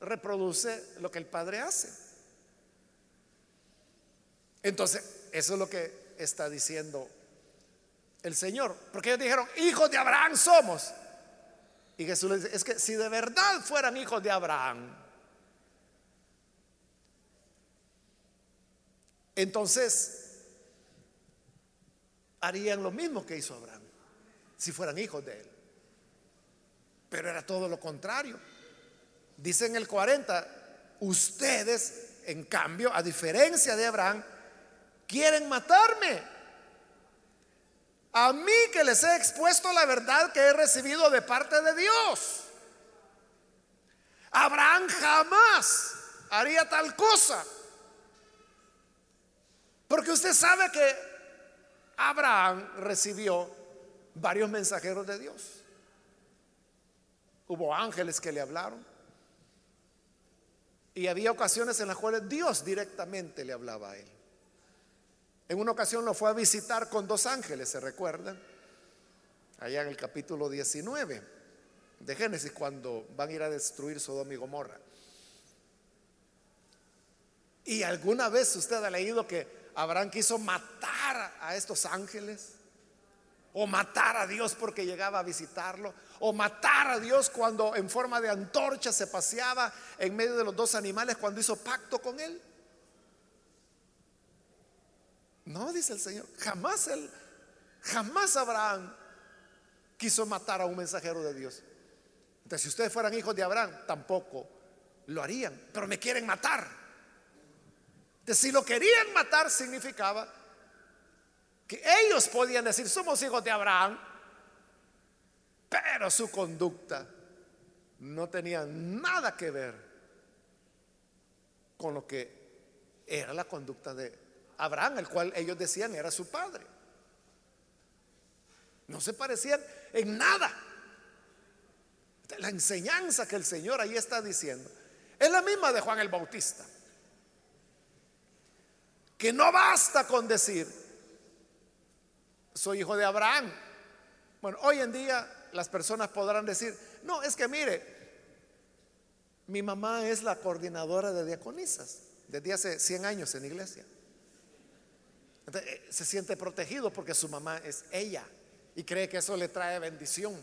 reproduce lo que el padre hace. Entonces, eso es lo que está diciendo el Señor. Porque ellos dijeron, hijos de Abraham somos. Y Jesús les dice, es que si de verdad fueran hijos de Abraham, entonces harían lo mismo que hizo Abraham, si fueran hijos de él. Pero era todo lo contrario. Dice en el 40, ustedes, en cambio, a diferencia de Abraham, quieren matarme. A mí que les he expuesto la verdad que he recibido de parte de Dios. Abraham jamás haría tal cosa. Porque usted sabe que Abraham recibió varios mensajeros de Dios. Hubo ángeles que le hablaron. Y había ocasiones en las cuales Dios directamente le hablaba a él. En una ocasión lo fue a visitar con dos ángeles, ¿se recuerdan? Allá en el capítulo 19 de Génesis, cuando van a ir a destruir Sodoma y Gomorra. ¿Y alguna vez usted ha leído que Abraham quiso matar a estos ángeles? ¿O matar a Dios porque llegaba a visitarlo? ¿O matar a Dios cuando en forma de antorcha se paseaba en medio de los dos animales cuando hizo pacto con él? No, dice el Señor, jamás él, jamás Abraham quiso matar a un mensajero de Dios. Entonces, si ustedes fueran hijos de Abraham, tampoco lo harían, pero me quieren matar. Entonces, si lo querían matar, significaba que ellos podían decir, somos hijos de Abraham, pero su conducta no tenía nada que ver con lo que era la conducta de Abraham, el cual ellos decían era su padre. No se parecían en nada. La enseñanza que el Señor ahí está diciendo es la misma de Juan el Bautista. Que no basta con decir, soy hijo de Abraham. Bueno, hoy en día las personas podrán decir, no, es que mire, mi mamá es la coordinadora de diaconisas desde hace 100 años en iglesia. Eh, se siente protegido porque su mamá es ella y cree que eso le trae bendición.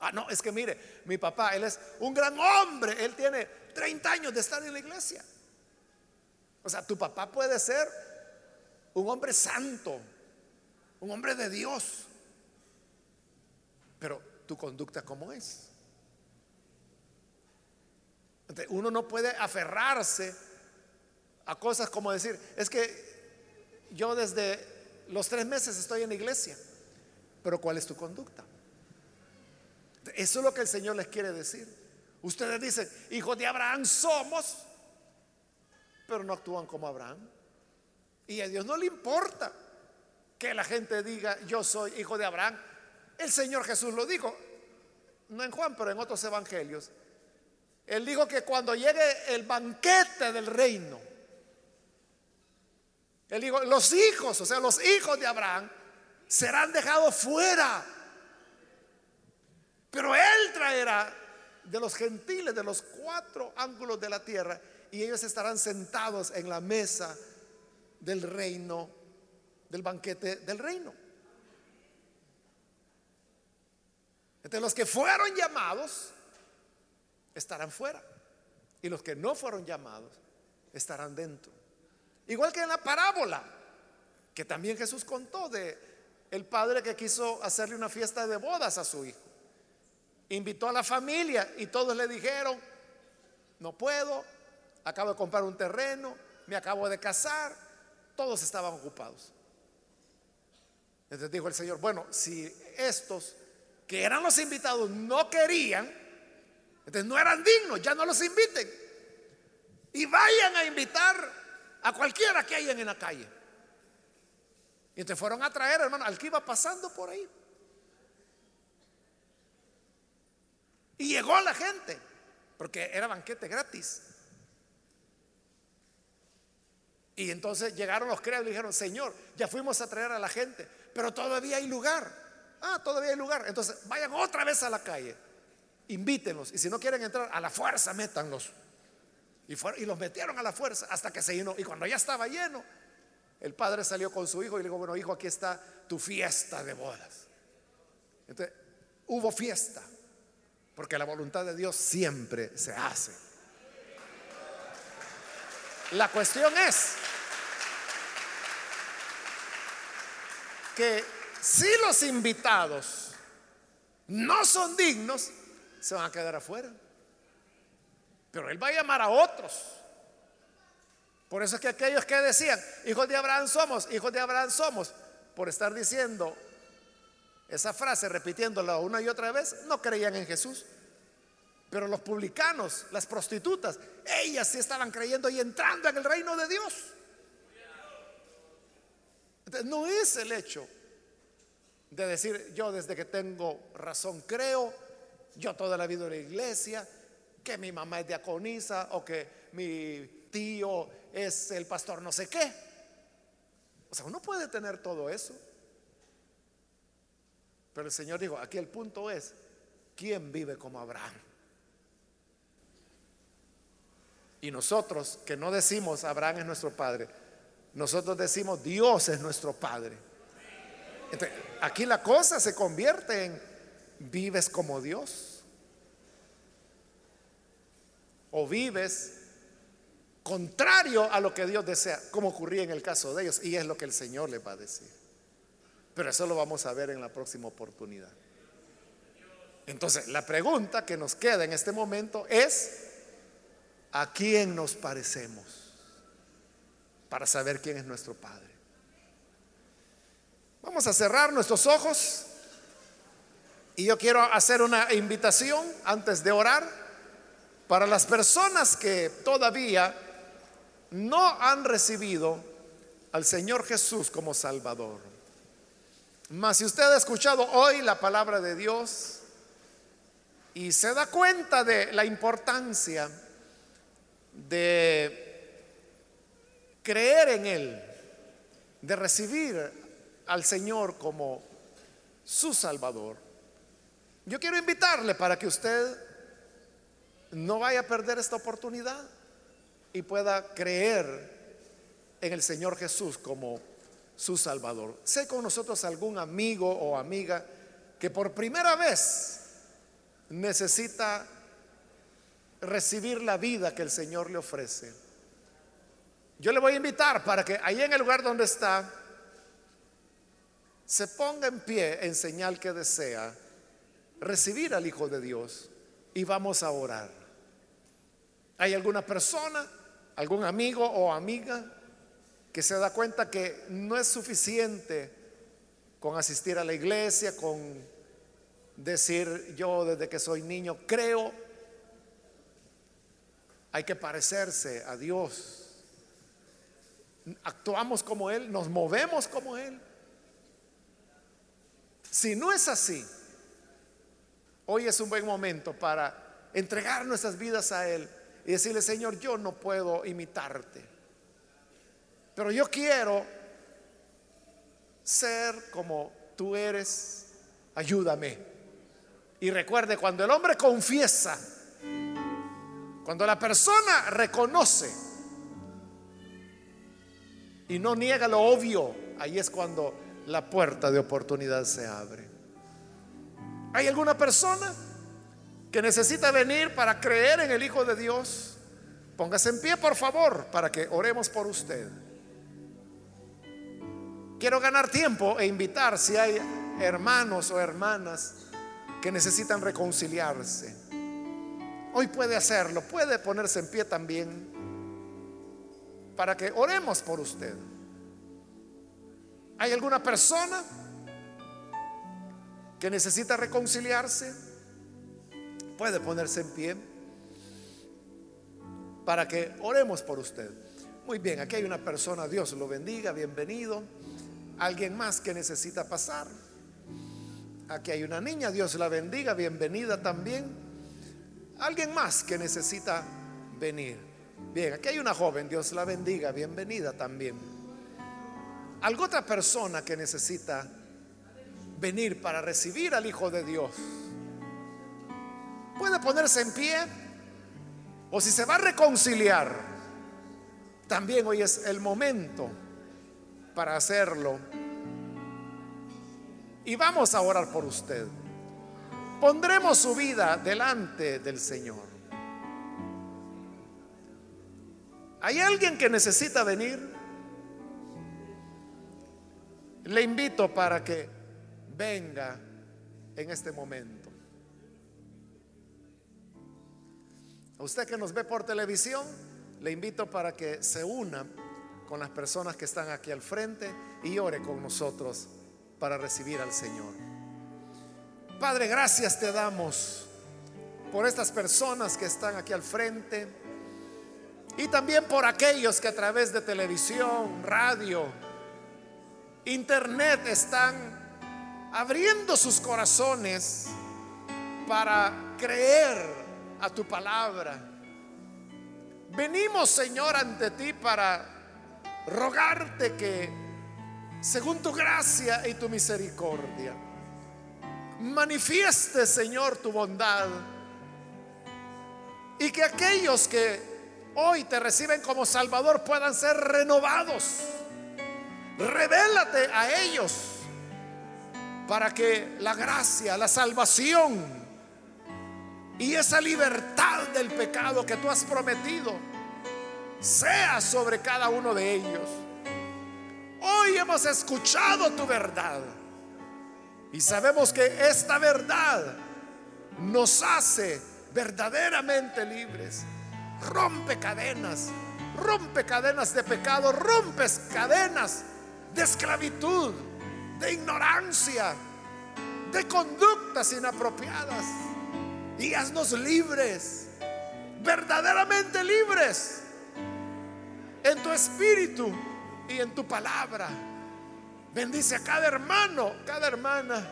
Ah, no, es que mire, mi papá, él es un gran hombre, él tiene 30 años de estar en la iglesia. O sea, tu papá puede ser un hombre santo, un hombre de Dios, pero tu conducta cómo es. uno no puede aferrarse a cosas como decir, es que yo desde los tres meses estoy en la iglesia, pero ¿cuál es tu conducta? Eso es lo que el Señor les quiere decir. Ustedes dicen, hijos de Abraham somos, pero no actúan como Abraham. Y a Dios no le importa que la gente diga, yo soy hijo de Abraham. El Señor Jesús lo dijo, no en Juan, pero en otros evangelios. Él dijo que cuando llegue el banquete del reino, él dijo, los hijos, o sea, los hijos de Abraham serán dejados fuera. Pero Él traerá de los gentiles, de los cuatro ángulos de la tierra, y ellos estarán sentados en la mesa del reino, del banquete del reino. Entonces los que fueron llamados estarán fuera, y los que no fueron llamados estarán dentro. Igual que en la parábola que también Jesús contó de el padre que quiso hacerle una fiesta de bodas a su hijo. Invitó a la familia y todos le dijeron, no puedo, acabo de comprar un terreno, me acabo de casar, todos estaban ocupados. Entonces dijo el Señor, bueno, si estos que eran los invitados no querían, entonces no eran dignos, ya no los inviten. Y vayan a invitar a cualquiera que hayan en la calle. Y te fueron a traer, hermano, al que iba pasando por ahí. Y llegó la gente, porque era banquete gratis. Y entonces llegaron los criados y dijeron, Señor, ya fuimos a traer a la gente, pero todavía hay lugar. Ah, todavía hay lugar. Entonces vayan otra vez a la calle, invítenlos. Y si no quieren entrar, a la fuerza métanlos. Y, los metieron a la fuerza hasta que se llenó. Y cuando ya estaba lleno, el padre salió con su hijo y le dijo, bueno, hijo, aquí está tu fiesta de bodas. Entonces, hubo fiesta, porque la voluntad de Dios siempre se hace. La cuestión es que si los invitados no son dignos, se van a quedar afuera. Pero Él va a llamar a otros. Por eso es que aquellos que decían, hijos de Abraham somos, hijos de Abraham somos, por estar diciendo esa frase, repitiéndola una y otra vez, no creían en Jesús. Pero los publicanos, las prostitutas, ellas sí estaban creyendo y entrando en el reino de Dios. Entonces, no es el hecho de decir, yo desde que tengo razón creo, yo toda la vida en la iglesia, que mi mamá es diaconisa o que mi tío es el pastor no sé qué. O sea, uno puede tener todo eso. Pero el Señor dijo, aquí el punto es, ¿quién vive como Abraham? Y nosotros que no decimos Abraham es nuestro padre, nosotros decimos Dios es nuestro padre. aquí la cosa se convierte en vives como Dios o vives contrario a lo que Dios desea, como ocurría en el caso de ellos, y es lo que el Señor les va a decir. Pero eso lo vamos a ver en la próxima oportunidad. Entonces, la pregunta que nos queda en este momento es, ¿a quién nos parecemos? Para saber quién es nuestro Padre. Vamos a cerrar nuestros ojos y yo quiero hacer una invitación antes de orar para las personas que todavía no han recibido al Señor Jesús como Salvador. Mas si usted ha escuchado hoy la palabra de Dios y se da cuenta de la importancia de creer en Él, de recibir al Señor como su Salvador, yo quiero invitarle para que usted no vaya a perder esta oportunidad y pueda creer en el Señor Jesús como su Salvador. Sé con nosotros algún amigo o amiga que por primera vez necesita recibir la vida que el Señor le ofrece. Yo le voy a invitar para que ahí en el lugar donde está se ponga en pie en señal que desea recibir al Hijo de Dios y vamos a orar. ¿Hay alguna persona algún amigo o amiga que se da cuenta que no es suficiente con asistir a la iglesia, con decir yo desde que soy niño creo, hay que parecerse a Dios. Actuamos como Él, nos movemos como Él. Si no es así, hoy es un buen momento para entregar nuestras vidas a Él y decirle, Señor, yo no puedo imitarte, pero yo quiero ser como tú eres, ayúdame. Y recuerde, cuando el hombre confiesa, cuando la persona reconoce y no niega lo obvio, ahí es cuando la puerta de oportunidad se abre. ¿Hay alguna persona? que necesita venir para creer en el Hijo de Dios, póngase en pie por favor para que oremos por usted. Quiero ganar tiempo e invitar si hay hermanos o hermanas que necesitan reconciliarse. Hoy puede hacerlo, puede ponerse en pie también para que oremos por usted. ¿Hay alguna persona que necesita reconciliarse? Puede ponerse en pie para que oremos por usted. Muy bien, aquí hay una persona, Dios lo bendiga, bienvenido. Alguien más que necesita pasar. Aquí hay una niña, Dios la bendiga, bienvenida también. Alguien más que necesita venir. Bien, aquí hay una joven, Dios la bendiga, bienvenida también. Algo otra persona que necesita venir para recibir al Hijo de Dios. Puede ponerse en pie o si se va a reconciliar, también hoy es el momento para hacerlo. Y vamos a orar por usted. Pondremos su vida delante del Señor. ¿Hay alguien que necesita venir? Le invito para que venga en este momento. A usted que nos ve por televisión, le invito para que se una con las personas que están aquí al frente y ore con nosotros para recibir al Señor. Padre, gracias te damos por estas personas que están aquí al frente y también por aquellos que a través de televisión, radio, internet están abriendo sus corazones para creer a tu palabra. Venimos, Señor, ante ti para rogarte que, según tu gracia y tu misericordia, manifieste, Señor, tu bondad y que aquellos que hoy te reciben como Salvador puedan ser renovados Revélate a ellos para que la gracia, la salvación y esa libertad del pecado que tú has prometido sea sobre cada uno de ellos. Hoy hemos escuchado tu verdad y sabemos que esta verdad nos hace verdaderamente libres. Rompe cadenas, rompe cadenas de pecado, rompes cadenas de esclavitud, de ignorancia, de conductas inapropiadas. Y haznos libres, verdaderamente libres, en tu espíritu y en tu palabra. Bendice a cada hermano, cada hermana.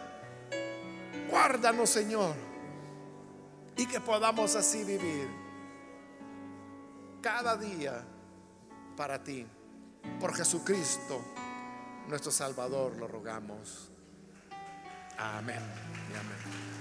Guárdanos, Señor, y que podamos así vivir cada día para ti, por Jesucristo nuestro Salvador, lo rogamos. Amén y amén.